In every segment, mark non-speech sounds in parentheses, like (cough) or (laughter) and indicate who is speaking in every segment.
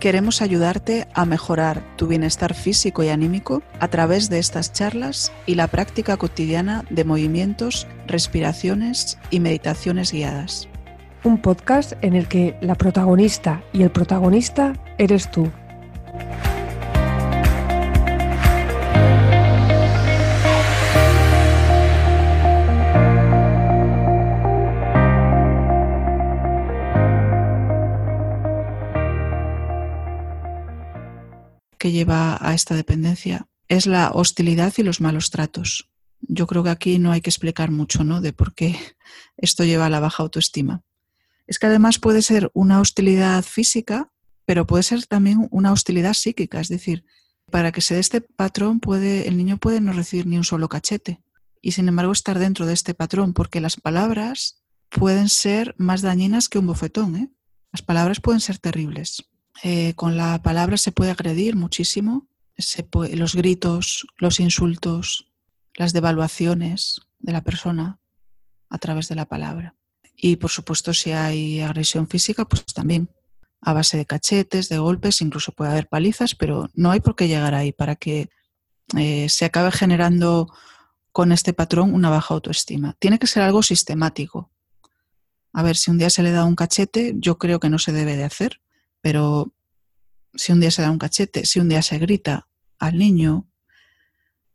Speaker 1: Queremos ayudarte a mejorar tu bienestar físico y anímico a través de estas charlas y la práctica cotidiana de movimientos, respiraciones y meditaciones guiadas.
Speaker 2: Un podcast en el que la protagonista y el protagonista eres tú.
Speaker 1: Que lleva a esta dependencia es la hostilidad y los malos tratos. Yo creo que aquí no hay que explicar mucho, ¿no? De por qué esto lleva a la baja autoestima. Es que además puede ser una hostilidad física, pero puede ser también una hostilidad psíquica. Es decir, para que se dé este patrón, el niño puede no recibir ni un solo cachete y sin embargo estar dentro de este patrón, porque las palabras pueden ser más dañinas que un bofetón. ¿eh? Las palabras pueden ser terribles. Eh, con la palabra se puede agredir muchísimo, los gritos, los insultos, las devaluaciones de la persona a través de la palabra. Y por supuesto, si hay agresión física, pues también a base de cachetes, de golpes, incluso puede haber palizas, pero no hay por qué llegar ahí para que eh, se acabe generando con este patrón una baja autoestima. Tiene que ser algo sistemático. A ver, si un día se le da un cachete, yo creo que no se debe de hacer, pero si un día se da un cachete, si un día se grita al niño,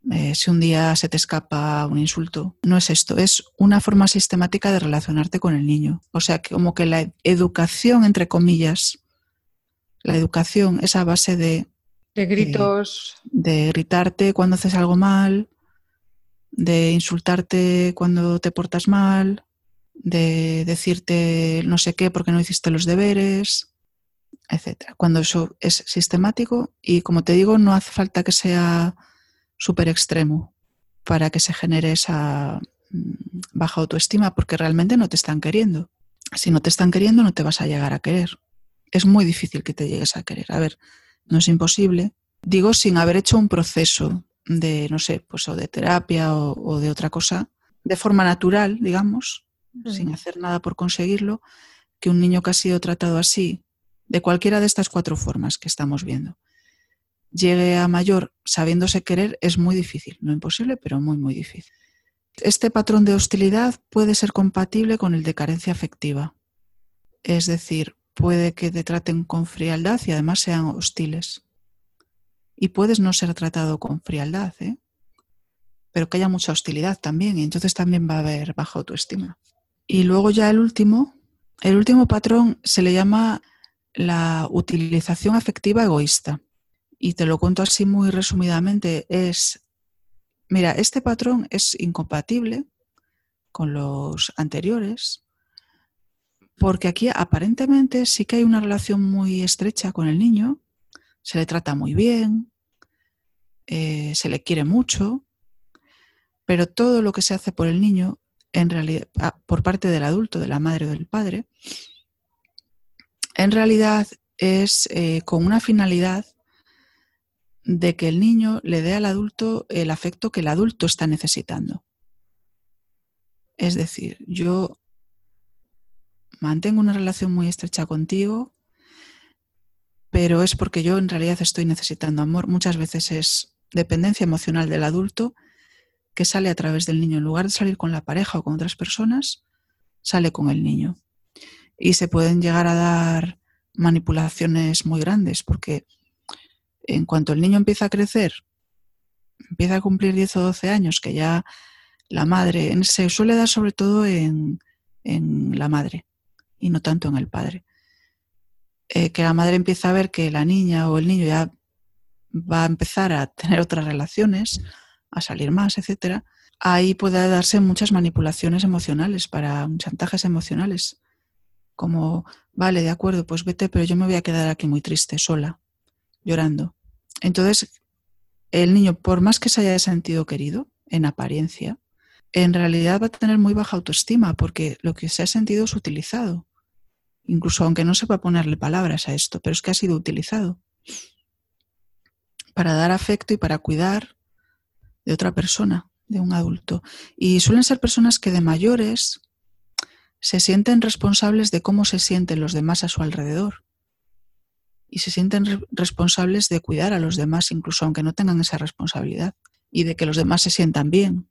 Speaker 1: eh, si un día se te escapa un insulto, no es esto, es una forma sistemática de relacionarte con el niño. O sea, como que la educación, entre comillas, la educación es a base de...
Speaker 2: De gritos.
Speaker 1: de gritarte cuando haces algo mal, de insultarte cuando te portas mal, de decirte no sé qué porque no hiciste los deberes, etcétera. Cuando eso es sistemático y, como te digo, no hace falta que sea súper extremo para que se genere esa mm, baja autoestima, porque realmente no te están queriendo. Si no te están queriendo, no te vas a llegar a querer. Es muy difícil que te llegues a querer. A ver, no es imposible. Digo, sin haber hecho un proceso de, no sé, pues o de terapia o, de otra cosa, de forma natural, digamos, sin hacer nada por conseguirlo, que un niño que ha sido tratado así de cualquiera de estas cuatro formas que estamos viendo. Llegue a mayor sabiéndose querer es muy difícil, no imposible, pero muy, muy difícil. Este patrón de hostilidad puede ser compatible con el de carencia afectiva. Es decir, puede que te traten con frialdad y además sean hostiles. Y puedes no ser tratado con frialdad, ¿eh? pero que haya mucha hostilidad también, y entonces también va a haber baja autoestima. Y luego ya el último, el último patrón se le llama la utilización afectiva egoísta. Y te lo cuento así muy resumidamente, es, mira, este patrón es incompatible con los anteriores, porque aquí aparentemente sí que hay una relación muy estrecha con el niño, se le trata muy bien, eh, se le quiere mucho, pero todo lo que se hace por el niño, en realidad, ah, por parte del adulto, de la madre o del padre, en realidad es eh, con una finalidad de que el niño le dé al adulto el afecto que el adulto está necesitando. Es decir, yo mantengo una relación muy estrecha contigo, pero es porque yo en realidad estoy necesitando amor. Muchas veces es dependencia emocional del adulto que sale a través del niño. En lugar de salir con la pareja o con otras personas, sale con el niño y se pueden llegar a dar manipulaciones muy grandes, porque en cuanto el niño empieza a crecer, empieza a cumplir 10 o 12 años, que ya la madre, se suele dar sobre todo en, la madre y no tanto en el padre, eh, que la madre empieza a ver que la niña o el niño ya va a empezar a tener otras relaciones, a salir más, etcétera, ahí puede darse muchas manipulaciones emocionales para chantajes emocionales como, vale, de acuerdo, pues vete, pero yo me voy a quedar aquí muy triste, sola, llorando. Entonces, el niño, por más que se haya sentido querido, en apariencia, en realidad va a tener muy baja autoestima porque lo que se ha sentido es utilizado. Incluso aunque no sepa ponerle palabras a esto, pero es que ha sido utilizado para dar afecto y para cuidar de otra persona, de un adulto. Y suelen ser personas que de mayores se sienten responsables de cómo se sienten los demás a su alrededor. Y se sienten responsables de cuidar a los demás, incluso aunque no tengan esa responsabilidad. Y de que los demás se sientan bien.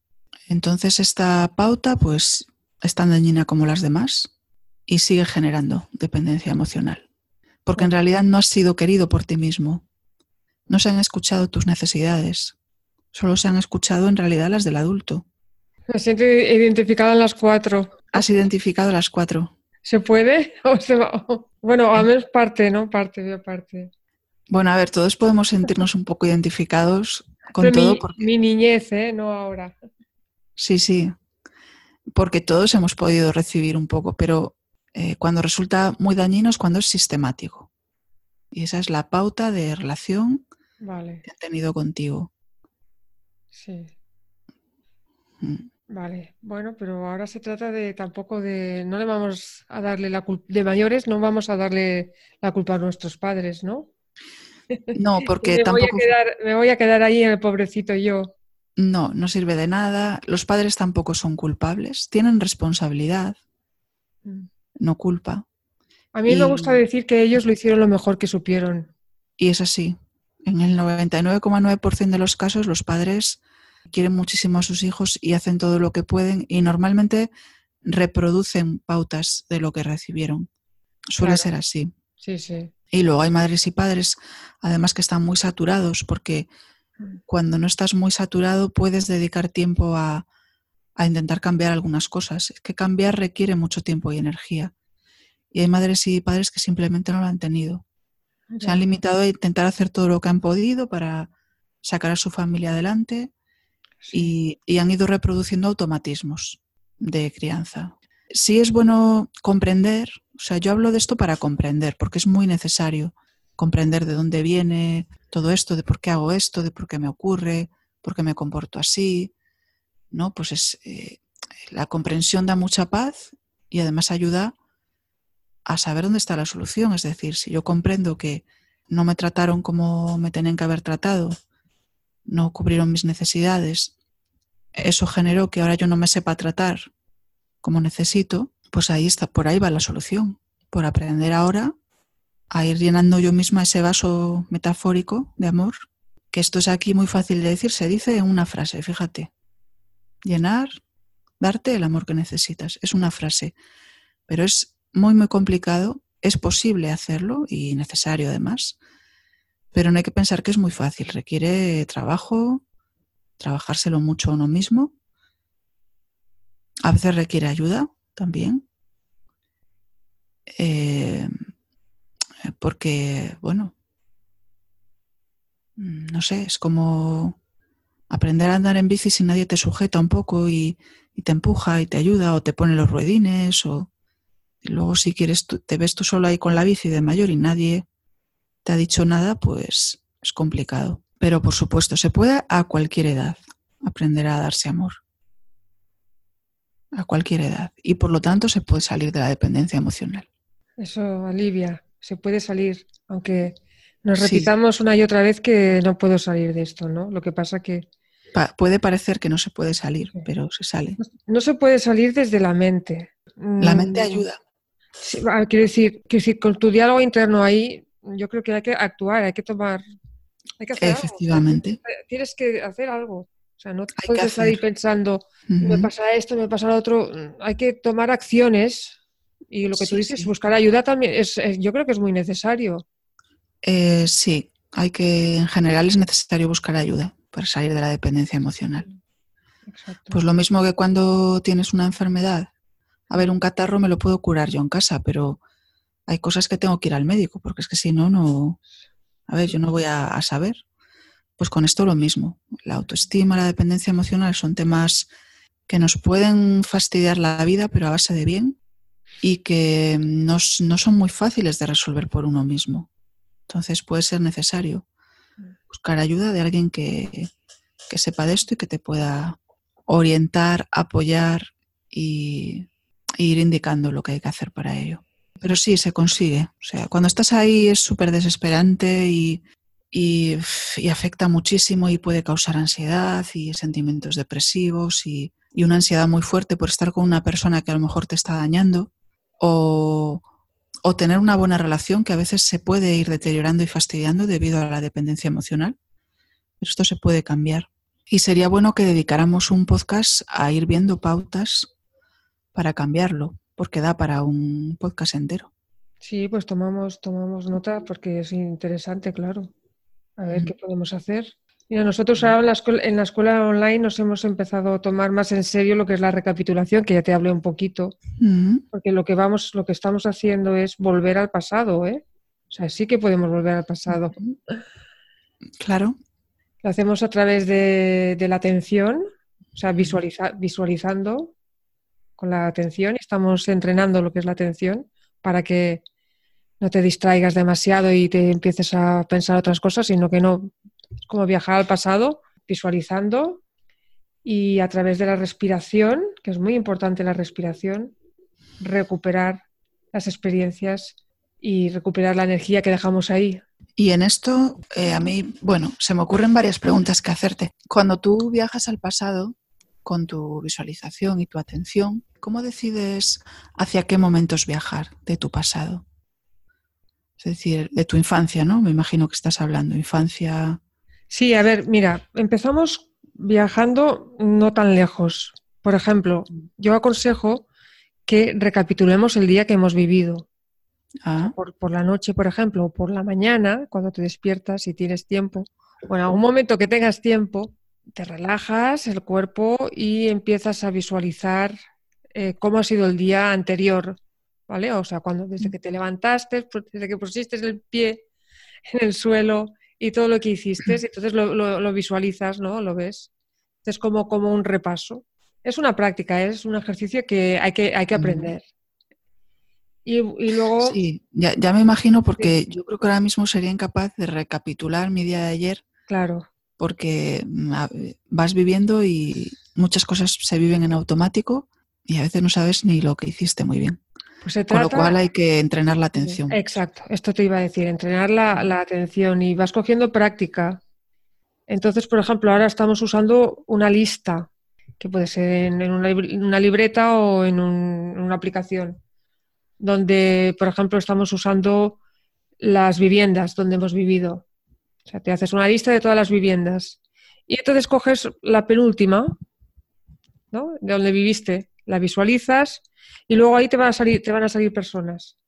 Speaker 1: Entonces esta pauta, pues, es tan dañina como las demás y sigue generando dependencia emocional. Porque en realidad no has sido querido por ti mismo. No se han escuchado tus necesidades. Solo se han escuchado en realidad las del adulto.
Speaker 2: Me siento identificada en las cuatro.
Speaker 1: Has identificado las cuatro.
Speaker 2: ¿Se puede? (laughs) Bueno, a menos parte, ¿no? Parte, veo parte.
Speaker 1: Bueno, a ver, todos podemos sentirnos un poco identificados con todo.
Speaker 2: Mi, porque... mi niñez, ¿eh? No ahora.
Speaker 1: Sí, sí. Porque todos hemos podido recibir un poco, pero eh, cuando resulta muy dañino es cuando es sistemático. Y esa es la pauta de relación
Speaker 2: vale.
Speaker 1: que han tenido contigo.
Speaker 2: Sí. Mm. Vale, bueno, pero ahora se trata de tampoco de, no le vamos a darle la culpa, de mayores no vamos a darle la culpa a nuestros padres, ¿no?
Speaker 1: No, (laughs) porque
Speaker 2: me
Speaker 1: tampoco...
Speaker 2: Voy a quedar, me voy a quedar ahí en el pobrecito yo.
Speaker 1: No, no sirve de nada. Los padres tampoco son culpables, tienen responsabilidad, mm. no culpa.
Speaker 2: A mí y... me gusta decir que ellos lo hicieron lo mejor que supieron.
Speaker 1: Y es así. En el 99,9% de los casos los padres quieren muchísimo a sus hijos y hacen todo lo que pueden y normalmente reproducen pautas de lo que recibieron. Suele
Speaker 2: claro.
Speaker 1: ser así.
Speaker 2: Sí, sí.
Speaker 1: Y luego hay madres y padres, además que están muy saturados, porque cuando no estás muy saturado puedes dedicar tiempo a, a intentar cambiar algunas cosas. Es que cambiar requiere mucho tiempo y energía. Y hay madres y padres que simplemente no lo han tenido. Se han limitado a intentar hacer todo lo que han podido para sacar a su familia adelante y, han ido reproduciendo automatismos de crianza. Sí es bueno comprender, o sea, yo hablo de esto para comprender, porque es muy necesario comprender de dónde viene todo esto, de por qué hago esto, de por qué me ocurre, por qué me comporto así, ¿no? Pues es, eh, la comprensión da mucha paz y además ayuda a saber dónde está la solución. Es decir, si yo comprendo que no me trataron como me tenían que haber tratado, no cubrieron mis necesidades, eso generó que ahora yo no me sepa tratar como necesito, pues ahí está, por ahí va la solución. Por aprender ahora a ir llenando yo misma ese vaso metafórico de amor, que esto es aquí muy fácil de decir, se dice en una frase, fíjate. Llenar, darte el amor que necesitas, es una frase, pero es muy, muy complicado, es posible hacerlo y necesario además, pero no hay que pensar que es muy fácil, requiere trabajo, trabajárselo mucho uno mismo. A veces requiere ayuda también. Eh, porque, bueno, no sé, es como aprender a andar en bici si nadie te sujeta un poco y, y te empuja y te ayuda o te pone los ruedines o y luego si quieres te ves tú solo ahí con la bici de mayor y nadie te ha dicho nada, pues es complicado. Pero por supuesto, se puede a cualquier edad aprender a darse amor. A cualquier edad. Y por lo tanto se puede salir de la dependencia emocional.
Speaker 2: Eso alivia, se puede salir, aunque nos repitamos sí. una y otra vez que no puedo salir de esto, ¿no? Lo que pasa que...
Speaker 1: Pa puede parecer que no se puede salir, sí. pero se sale.
Speaker 2: No se puede salir desde la mente.
Speaker 1: La mente ayuda.
Speaker 2: Sí, quiero decir, que si con tu diálogo interno ahí, yo creo que hay que actuar, hay que tomar, hay que hacer
Speaker 1: Efectivamente.
Speaker 2: Algo. Tienes que hacer algo. O sea, no te puedes estar ahí pensando, uh -huh. me pasa esto, me pasa lo otro. Hay que tomar acciones y lo que sí, tú dices, sí. buscar ayuda también, es, es, yo creo que es muy necesario.
Speaker 1: Eh, sí, hay que, en general es necesario buscar ayuda para salir de la dependencia emocional.
Speaker 2: Exacto.
Speaker 1: Pues lo mismo que cuando tienes una enfermedad a ver, un catarro me lo puedo curar yo en casa, pero hay cosas que tengo que ir al médico, porque es que si no, no. A ver, yo no voy a, saber. Pues con esto lo mismo. La autoestima, la dependencia emocional son temas que nos pueden fastidiar la vida, pero a base de bien, y que no, no son muy fáciles de resolver por uno mismo. Entonces puede ser necesario buscar ayuda de alguien que, que sepa de esto y que te pueda orientar, apoyar y, ir indicando lo que hay que hacer para ello. Pero sí, se consigue. O sea, cuando estás ahí es súper desesperante y, afecta muchísimo y puede causar ansiedad y sentimientos depresivos y, una ansiedad muy fuerte por estar con una persona que a lo mejor te está dañando o, o tener una buena relación que a veces se puede ir deteriorando y fastidiando debido a la dependencia emocional. Esto se puede cambiar. Y sería bueno que dedicáramos un podcast a ir viendo pautas para cambiarlo, porque da para un podcast entero.
Speaker 2: Sí, pues tomamos, tomamos nota porque es interesante, claro. A ver qué podemos hacer. Mira, nosotros ahora en la, escuela, online nos hemos empezado a tomar más en serio lo que es la recapitulación, que ya te hablé un poquito, porque lo que vamos, lo que estamos haciendo es volver al pasado, ¿eh? O sea, sí que podemos volver al pasado.
Speaker 1: Claro.
Speaker 2: Lo hacemos a través de, la atención, o sea, visualizando con la atención y estamos entrenando lo que es la atención para que no te distraigas demasiado y te empieces a pensar otras cosas, sino que no, es como viajar al pasado, visualizando y a través de la respiración, que es muy importante la respiración, recuperar las experiencias y recuperar la energía que dejamos ahí.
Speaker 1: Y en esto, eh, a mí, bueno, se me ocurren varias preguntas que hacerte. Cuando tú viajas al pasado con tu visualización y tu atención, ¿Cómo decides hacia qué momentos viajar de tu pasado? Es decir, de tu infancia, ¿no? Me imagino que estás hablando, infancia.
Speaker 2: Sí, a ver, mira, empezamos viajando no tan lejos. Por ejemplo, yo aconsejo que recapitulemos el día que hemos vivido. Ah. Por, por, la noche, por ejemplo, o por la mañana, cuando te despiertas y tienes tiempo, o en algún momento que tengas tiempo, te relajas el cuerpo y empiezas a visualizar eh, cómo ha sido el día anterior, ¿vale? O sea, cuando desde que te levantaste, pues, desde que pusiste el pie en el suelo y todo lo que hiciste, entonces lo, visualizas, ¿no? Lo ves. Es como, como un repaso. Es una práctica, es un ejercicio que hay que, hay que aprender. Y, luego...
Speaker 1: Sí, ya, me imagino porque yo creo que ahora mismo sería incapaz de recapitular mi día de ayer.
Speaker 2: Claro.
Speaker 1: Porque mm, vas viviendo y muchas cosas se viven en automático y a veces no sabes ni lo que hiciste muy bien. Pues Con lo cual hay que entrenar la atención.
Speaker 2: Exacto, esto te iba a decir, entrenar la, atención y vas cogiendo práctica. Entonces, por ejemplo, ahora estamos usando una lista, que puede ser en, una, libreta o en, en, una aplicación, donde, por ejemplo, estamos usando las viviendas donde hemos vivido. O sea, te haces una lista de todas las viviendas. Y entonces coges la penúltima, ¿no? De donde viviste la visualizas y luego ahí te van a salir, te van a salir personas.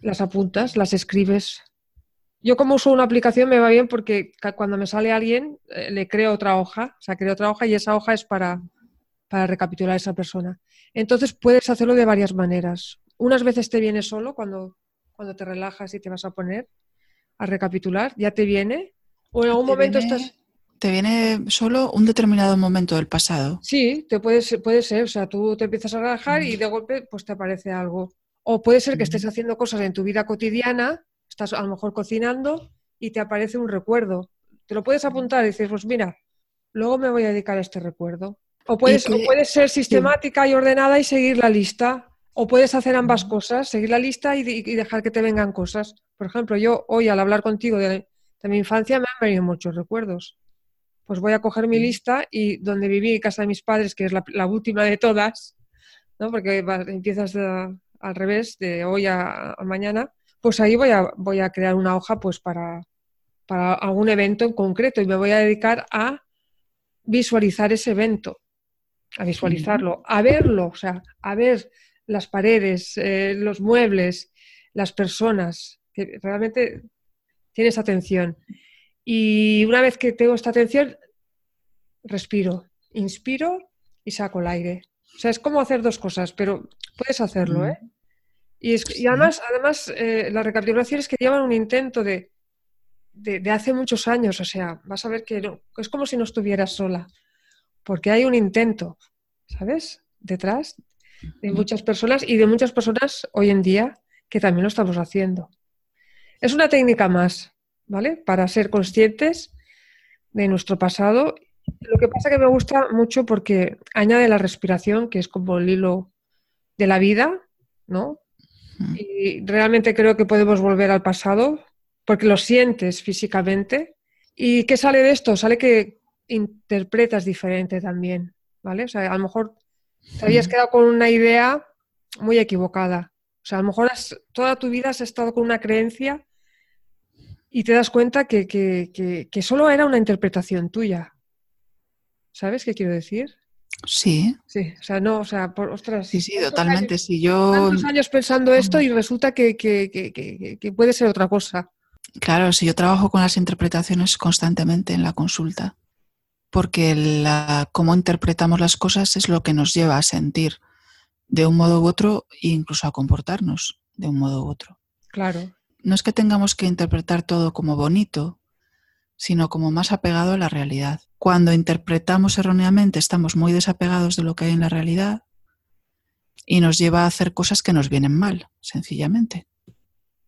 Speaker 2: Las apuntas, las escribes. Yo como uso una aplicación me va bien porque cuando me sale alguien eh, le creo otra hoja, o sea, creo otra hoja y esa hoja es para, para recapitular a esa persona. Entonces puedes hacerlo de varias maneras. Unas veces te viene solo cuando, cuando te relajas y te vas a poner a recapitular, ya te viene. O en algún momento estás
Speaker 1: ¿Te viene solo un determinado momento del pasado?
Speaker 2: Sí, te puede, puede ser. O sea, tú te empiezas a relajar y mm. de golpe pues te aparece algo. O puede ser que estés mm. haciendo cosas en tu vida cotidiana, estás a lo mejor cocinando y te aparece un recuerdo. Te lo puedes apuntar y dices, pues mira, luego me voy a dedicar a este recuerdo. O puedes, ser sistemática y ordenada y seguir la lista. O puedes hacer ambas mm. cosas, seguir la lista y, dejar que te vengan cosas. Por ejemplo, yo hoy al hablar contigo de, de mi infancia me han venido muchos recuerdos. Pues voy a coger mi lista y donde viví casa de mis padres, que es la, última de todas, ¿no? porque empiezas al revés, de hoy a, mañana, pues ahí voy a, voy a crear una hoja pues para, para algún evento en concreto y me voy a dedicar a visualizar ese evento, a visualizarlo, a verlo, o sea, a ver las paredes, eh, los muebles, las personas, que realmente tienes atención. Y una vez que tengo esta atención, respiro, inspiro y saco el aire. O sea, es como hacer dos cosas, pero puedes hacerlo, ¿eh? Y, además, además eh, las recapitulaciones que llevan un intento de, de, hace muchos años, o sea, vas a ver que es como si no estuvieras sola, porque hay un intento, ¿sabes? Detrás de muchas personas y de muchas personas hoy en día que también lo estamos haciendo. Es una técnica más, ¿vale? Para ser conscientes de nuestro pasado Lo que pasa que me gusta mucho porque añade la respiración, que es como el hilo de la vida, ¿no? Y realmente creo que podemos volver al pasado porque lo sientes físicamente. ¿Y qué sale de esto? Sale que interpretas diferente también, ¿vale? O sea, a lo mejor te habías quedado con una idea muy equivocada. O sea, a lo mejor toda tu vida has estado con una creencia y te das cuenta que, que, solo era una interpretación tuya. ¿Sabes qué quiero decir?
Speaker 1: Sí.
Speaker 2: Sí, o sea, no, o sea, por, ostras.
Speaker 1: Sí, sí, totalmente. si yo.
Speaker 2: Tantos años pensando esto y resulta que, que, puede ser otra cosa.
Speaker 1: Claro, si yo trabajo con las interpretaciones constantemente en la consulta, porque la, cómo interpretamos las cosas es lo que nos lleva a sentir de un modo u otro e incluso a comportarnos de un modo u otro.
Speaker 2: Claro.
Speaker 1: No es que tengamos que interpretar todo como bonito, sino como más apegado a la realidad. Cuando interpretamos erróneamente estamos muy desapegados de lo que hay en la realidad y nos lleva a hacer cosas que nos vienen mal, sencillamente.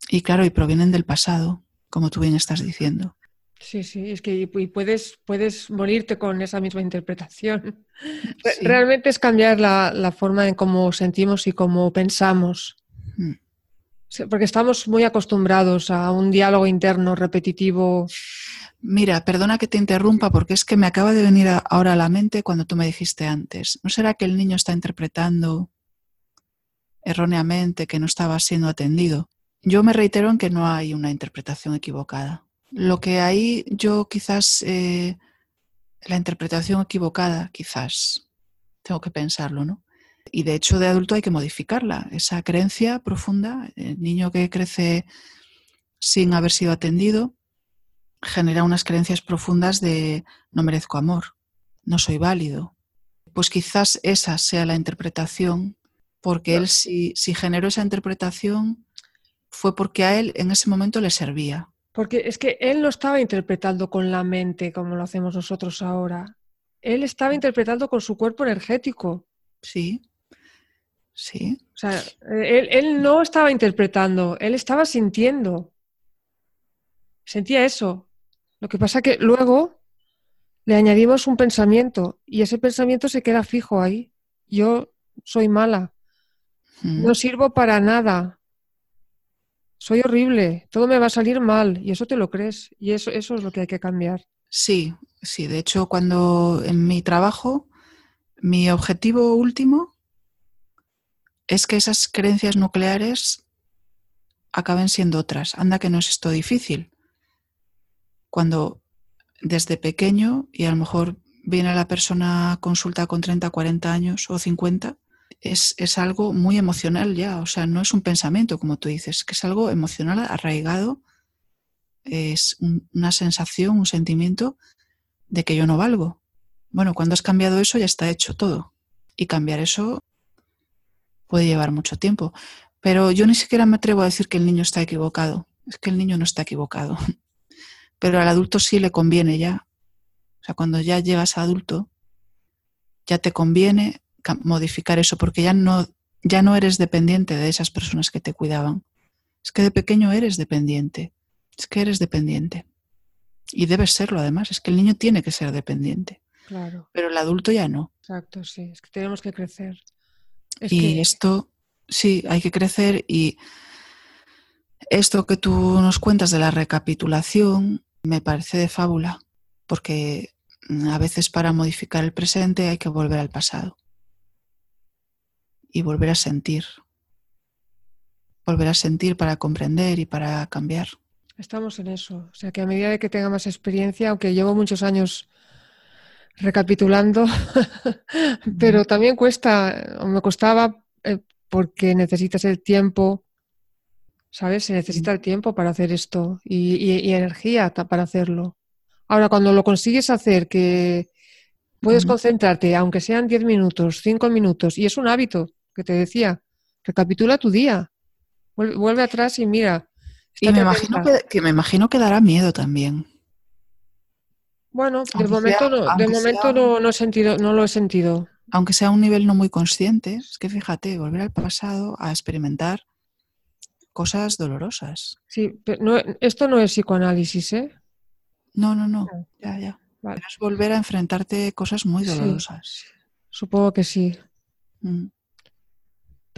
Speaker 1: Y claro, y provienen del pasado, como tú bien estás diciendo.
Speaker 2: Sí, sí, es que puedes, puedes morirte con esa misma interpretación. (laughs) Realmente es cambiar la, forma en cómo sentimos y cómo pensamos. Mm. Porque estamos muy acostumbrados a un diálogo interno repetitivo.
Speaker 1: Mira, perdona que te interrumpa porque es que me acaba de venir ahora a la mente cuando tú me dijiste antes. ¿No será que el niño está interpretando erróneamente que no estaba siendo atendido? Yo me reitero en que no hay una interpretación equivocada. Lo que hay yo quizás, eh, la interpretación equivocada, quizás, tengo que pensarlo, ¿no? Y de hecho de adulto hay que modificarla, esa creencia profunda, el niño que crece sin haber sido atendido, genera unas creencias profundas de no merezco amor, no soy válido. Pues quizás esa sea la interpretación, porque él si, si generó esa interpretación fue porque a él en ese momento le servía.
Speaker 2: Porque es que él no estaba interpretando con la mente como lo hacemos nosotros ahora. Él estaba interpretando con su cuerpo energético.
Speaker 1: Sí. Sí.
Speaker 2: O sea, él, él no estaba interpretando, él estaba sintiendo. Sentía eso. Lo que pasa que luego le añadimos un pensamiento y ese pensamiento se queda fijo ahí. Yo soy mala. Mm. No sirvo para nada soy horrible, todo me va a salir mal y eso te lo crees y eso, eso es lo que hay que cambiar.
Speaker 1: Sí, sí, de hecho cuando en mi trabajo mi objetivo último es que esas creencias nucleares acaben siendo otras. Anda que no es esto difícil. Cuando desde pequeño y a lo mejor viene la persona consulta con 30, 40 años o 50 es, algo muy emocional ya, o sea, no es un pensamiento, como tú dices, que es algo emocional arraigado, es una sensación, un sentimiento de que yo no valgo. Bueno, cuando has cambiado eso ya está hecho todo. Y cambiar eso puede llevar mucho tiempo. Pero yo ni siquiera me atrevo a decir que el niño está equivocado. Es que el niño no está equivocado. (laughs) Pero al adulto sí le conviene ya. O sea, cuando ya llegas a adulto, ya te conviene modificar eso, porque ya no, ya no eres dependiente de esas personas que te cuidaban. Es que de pequeño eres dependiente. Es que eres dependiente. Y debes serlo además. Es que el niño tiene que ser dependiente.
Speaker 2: Claro.
Speaker 1: Pero el adulto ya no.
Speaker 2: Exacto, sí. Es que tenemos que crecer.
Speaker 1: y esto, sí, hay que crecer y esto que tú nos cuentas de la recapitulación me parece de fábula, porque a veces para modificar el presente hay que volver al pasado y volver a sentir. Volver a sentir para comprender y para cambiar.
Speaker 2: Estamos en eso. O sea que a medida de que tenga más experiencia, aunque llevo muchos años recapitulando, (laughs) pero también cuesta, o me costaba eh, porque necesitas el tiempo, ¿sabes? Se necesita el tiempo para hacer esto y, energía para hacerlo. Ahora, cuando lo consigues hacer, que puedes concentrarte, aunque sean 10 minutos, 5 minutos, y es un hábito, que te decía, recapitula tu día, vuelve, atrás y mira.
Speaker 1: Y me imagino que, me imagino que dará miedo también.
Speaker 2: Bueno, de momento, no, de momento no, he sentido, no lo he sentido.
Speaker 1: Aunque sea a un nivel no muy consciente, es que fíjate, volver al pasado a experimentar cosas dolorosas.
Speaker 2: Sí, pero esto no es psicoanálisis, ¿eh?
Speaker 1: No, no, no, ya, ya. Es volver a enfrentarte cosas muy dolorosas.
Speaker 2: supongo que sí. Mm.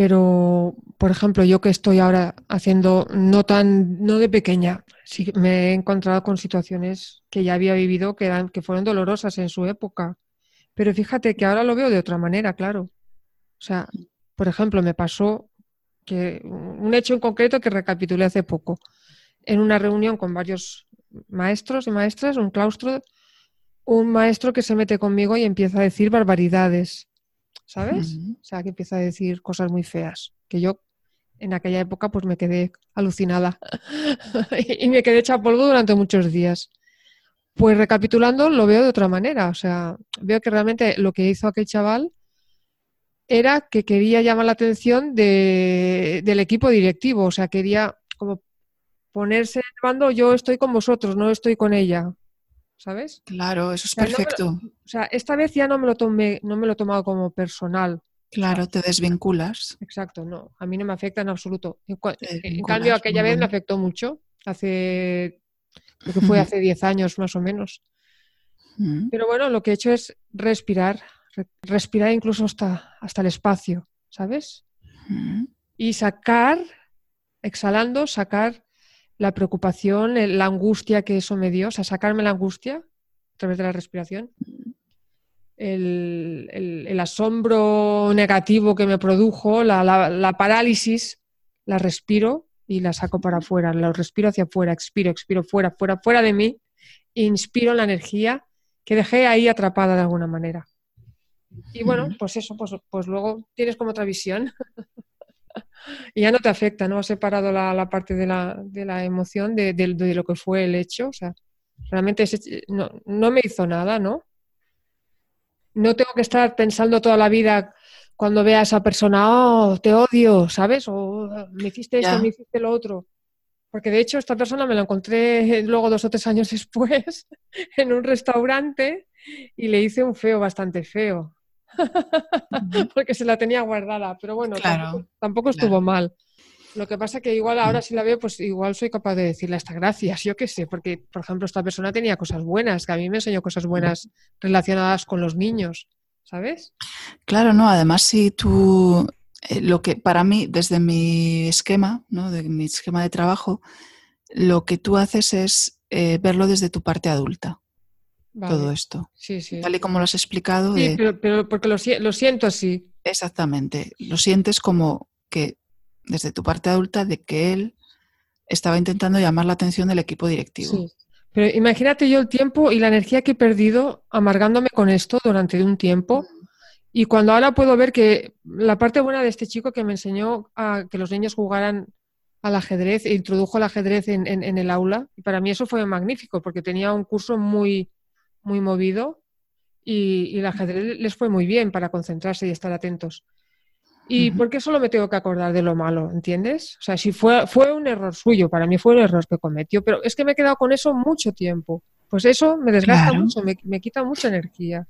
Speaker 2: Pero, por ejemplo, yo que estoy ahora haciendo, no tan, no de pequeña, sí me he encontrado con situaciones que ya había vivido que, eran, que fueron dolorosas en su época. Pero fíjate que ahora lo veo de otra manera, claro. O sea, por ejemplo, me pasó que un hecho en concreto que recapitulé hace poco. En una reunión con varios maestros y maestras, un claustro, un maestro que se mete conmigo y empieza a decir barbaridades. ¿Sabes? O sea, que empieza a decir cosas muy feas, que yo en aquella época pues me quedé alucinada (laughs) y me quedé hecha polvo durante muchos días. Pues recapitulando, lo veo de otra manera, o sea, veo que realmente lo que hizo aquel chaval era que quería llamar la atención del equipo directivo, o sea, quería como ponerse en el bando, yo estoy con vosotros, no estoy con ella. ¿Sabes?
Speaker 1: Claro, eso es perfecto.
Speaker 2: o sea, esta vez ya no me lo tomé, no me lo he tomado como personal.
Speaker 1: Claro, te desvinculas.
Speaker 2: Exacto, no, a mí no me afecta en absoluto. En, cambio, aquella vez me afectó mucho, hace, lo que fue hace 10 años más o menos. Mm. Pero bueno, lo que he hecho es respirar, respirar incluso hasta, hasta el espacio, ¿sabes? Mm. Y sacar, exhalando, sacar la preocupación, la angustia que eso me dio, o sea, sacarme la angustia a través de la respiración, el, asombro negativo que me produjo, la, parálisis, la respiro y la saco para afuera, la respiro hacia afuera, expiro, expiro fuera, fuera, fuera de mí, inspiro la energía que dejé ahí atrapada de alguna manera. Y bueno, pues eso, pues, pues luego tienes como otra visión. (laughs) (laughs) y ya no te afecta, ¿no? Has separado la, parte de la, emoción de, lo que fue el hecho. O sea, realmente no, me hizo nada, ¿no? No tengo que estar pensando toda la vida cuando vea a esa persona, oh, te odio, ¿sabes? O me hiciste esto, me hiciste lo otro. Porque de hecho esta persona me la encontré (laughs) luego dos o tres años después (laughs) en un restaurante y le hice un feo bastante feo. (laughs) porque se la tenía guardada, pero bueno, tampoco, estuvo mal. Lo que pasa que igual ahora si la veo, pues igual soy capaz de decirle hasta gracias, yo qué sé, porque por ejemplo esta persona tenía cosas buenas, que a mí me enseñó cosas buenas relacionadas con los niños, ¿sabes?
Speaker 1: Claro, no, además si tú, eh, lo que para mí, desde mi esquema, ¿no? de mi esquema de trabajo, lo que tú haces es eh, verlo desde tu parte adulta todo esto.
Speaker 2: Sí, sí.
Speaker 1: Tal y como lo has explicado.
Speaker 2: Sí, pero, porque lo, siento así.
Speaker 1: Exactamente. Lo sientes como que desde tu parte adulta de que él estaba intentando llamar la atención del equipo directivo. Sí.
Speaker 2: Pero imagínate yo el tiempo y la energía que he perdido amargándome con esto durante un tiempo. Y cuando ahora puedo ver que la parte buena de este chico que me enseñó a que los niños jugaran al ajedrez e introdujo el ajedrez en, en el aula, y para mí eso fue magnífico porque tenía un curso muy, muy movido y, el ajedrez les fue muy bien para concentrarse y estar atentos. ¿Y por qué solo me tengo que acordar de lo malo? ¿Entiendes? O sea, si fue, fue un error suyo, para mí fue un error que cometió, pero es que me he quedado con eso mucho tiempo. Pues eso me desgasta mucho, me, quita mucha energía.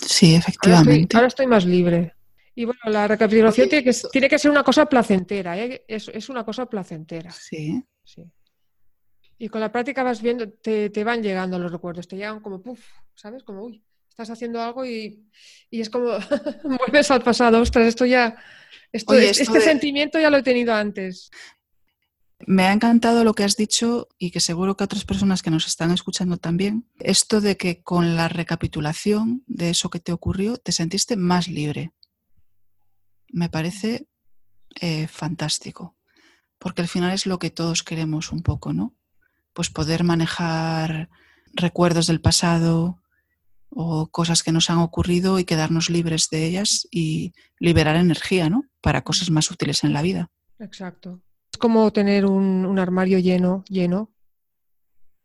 Speaker 1: Sí, efectivamente.
Speaker 2: Ahora estoy, más libre. Y bueno, la recapitulación tiene que, tiene que ser una cosa placentera, ¿eh? es, es, una cosa placentera.
Speaker 1: Sí.
Speaker 2: sí. Y con la práctica vas viendo, te, van llegando los recuerdos, te llegan como, puff, ¿sabes? Como, uy, estás haciendo algo y, es como, (laughs) vuelves al pasado, ostras, esto ya, esto, este sentimiento ya lo he tenido antes.
Speaker 1: Me ha encantado lo que has dicho y que seguro que otras personas que nos están escuchando también, esto de que con la recapitulación de eso que te ocurrió te sentiste más libre. Me parece eh, fantástico, porque al final es lo que todos queremos un poco, ¿no? Pues poder manejar recuerdos del pasado o cosas que nos han ocurrido y quedarnos libres de ellas y liberar energía, ¿no? Para cosas más útiles en la vida.
Speaker 2: Exacto. Es como tener un, armario lleno, lleno,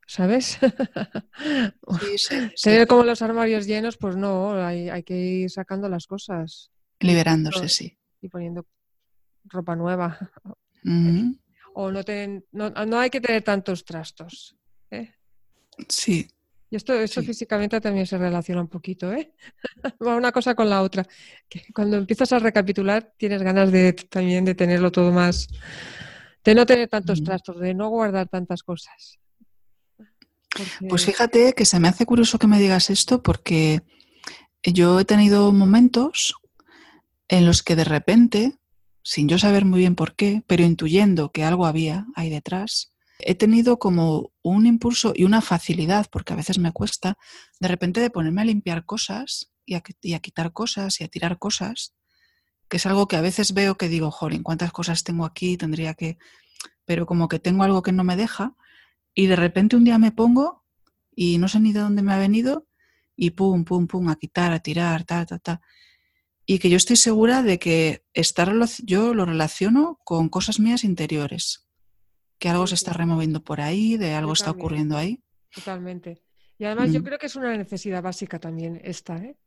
Speaker 2: ¿sabes? (laughs) tener como los armarios llenos, pues no, hay, que ir sacando las cosas.
Speaker 1: Liberándose, sí.
Speaker 2: Y poniendo ropa nueva o no, no, hay que tener tantos trastos. ¿eh?
Speaker 1: Sí.
Speaker 2: Y esto, físicamente también se relaciona un poquito, ¿eh? (laughs) Va una cosa con la otra. Que cuando empiezas a recapitular tienes ganas de también de tenerlo todo más, de no tener tantos trastos, de no guardar tantas cosas.
Speaker 1: Pues fíjate que se me hace curioso que me digas esto porque yo he tenido momentos en los que de repente, sin yo saber muy bien por qué, pero intuyendo que algo había ahí detrás, he tenido como un impulso y una facilidad, porque a veces me cuesta, de repente de ponerme a limpiar cosas y a, quitar cosas y a tirar cosas, que es algo que a veces veo que digo, jolín, ¿cuántas cosas tengo aquí? Tendría que... Pero como que tengo algo que no me deja y de repente un día me pongo y no sé ni de dónde me ha venido y pum, pum, pum, a quitar, a tirar, ta, ta, ta. Y que yo estoy segura de que estar, yo lo relaciono con cosas mías interiores, que algo se está removiendo por ahí, de algo está ocurriendo ahí.
Speaker 2: Totalmente. Y además yo mm. creo que es una necesidad básica también esta, ¿eh?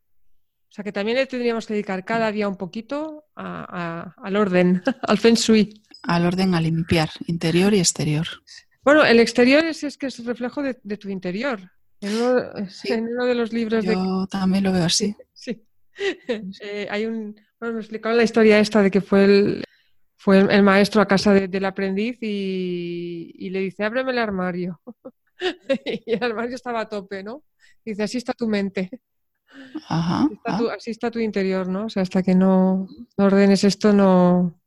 Speaker 2: O sea que también le tendríamos que dedicar cada día un poquito al orden, (laughs) al feng shui.
Speaker 1: Al orden, a limpiar, interior y exterior.
Speaker 2: Bueno, el exterior es, es que es reflejo de, tu interior. En uno, de los libros
Speaker 1: Yo también lo veo así. (laughs)
Speaker 2: Sí. (laughs) Eh, hay un. Bueno, me explicaron la historia esta de que fue el, fue el, maestro a casa del aprendiz y, le dice: ábreme el armario. (laughs) y el armario estaba a tope, ¿no? dice: así está tu mente.
Speaker 1: Ajá,
Speaker 2: así, está tu, interior, ¿no? O sea, hasta que no, ordenes esto, no,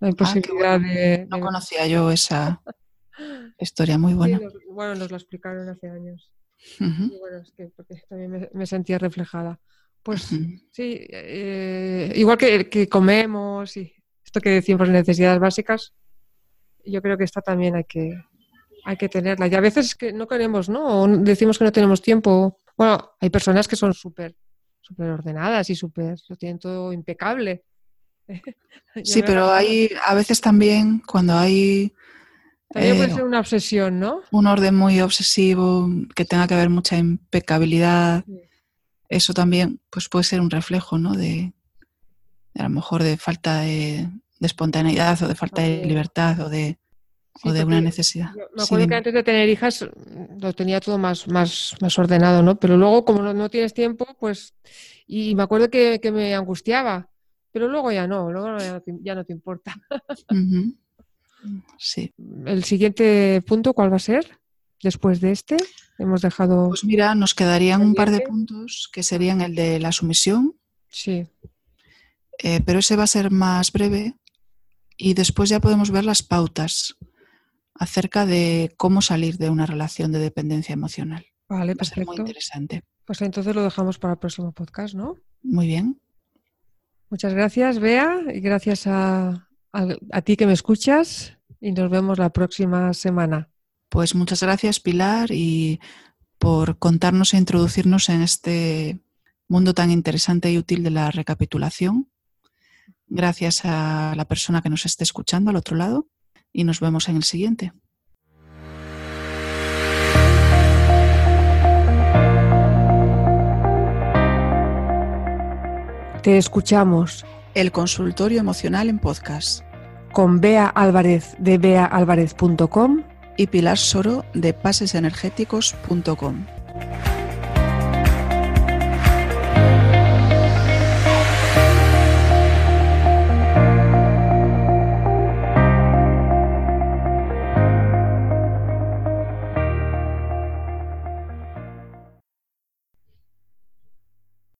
Speaker 2: hay ah, posibilidad de.
Speaker 1: No conocía yo esa. (laughs) Historia muy buena.
Speaker 2: bueno, nos lo explicaron hace años. y bueno, es que porque también me, sentía reflejada. Pues sí, eh, igual que, comemos y esto que decimos necesidades básicas, yo creo que esta también hay que, hay que tenerla. Y a veces que no queremos, ¿no? O decimos que no tenemos tiempo. Bueno, hay personas que son súper súper ordenadas y súper, lo tienen todo impecable. (laughs)
Speaker 1: Sí, pero hay a veces también cuando hay
Speaker 2: también puede eh, ser una obsesión, ¿no?
Speaker 1: Un orden muy obsesivo, que tenga que haber mucha impecabilidad. Eso también pues puede ser un reflejo, ¿no? De, a lo mejor de falta de, espontaneidad o de falta de libertad o de, de una necesidad.
Speaker 2: Me acuerdo que antes de tener hijas lo tenía todo más, más, más ordenado, ¿no? Pero luego, como no, tienes tiempo, pues. Y me acuerdo que, me angustiaba, pero luego ya no, luego ya no te, importa.
Speaker 1: Sí. (laughs)
Speaker 2: ¿El siguiente punto cuál va a ser? Después de este, hemos dejado.
Speaker 1: Pues mira, nos quedarían un par de puntos que serían el de la sumisión.
Speaker 2: Sí.
Speaker 1: Eh, pero ese va a ser más breve y después ya podemos ver las pautas acerca de cómo salir de una relación de dependencia emocional.
Speaker 2: Vale,
Speaker 1: va A ser muy interesante.
Speaker 2: Pues entonces lo dejamos para el próximo podcast, ¿no?
Speaker 1: Muy bien.
Speaker 2: Muchas gracias, Bea, y gracias a, a, ti que me escuchas y nos vemos la próxima semana.
Speaker 1: Pues muchas gracias Pilar y por contarnos e introducirnos en este mundo tan interesante y útil de la recapitulación. Gracias a la persona que nos esté escuchando al otro lado y nos vemos en el siguiente.
Speaker 2: Te escuchamos
Speaker 1: el consultorio emocional en podcast.
Speaker 2: Con Bea Álvarez de beaalvarez.com
Speaker 1: y Pilar Soro de pasesenergéticos.com.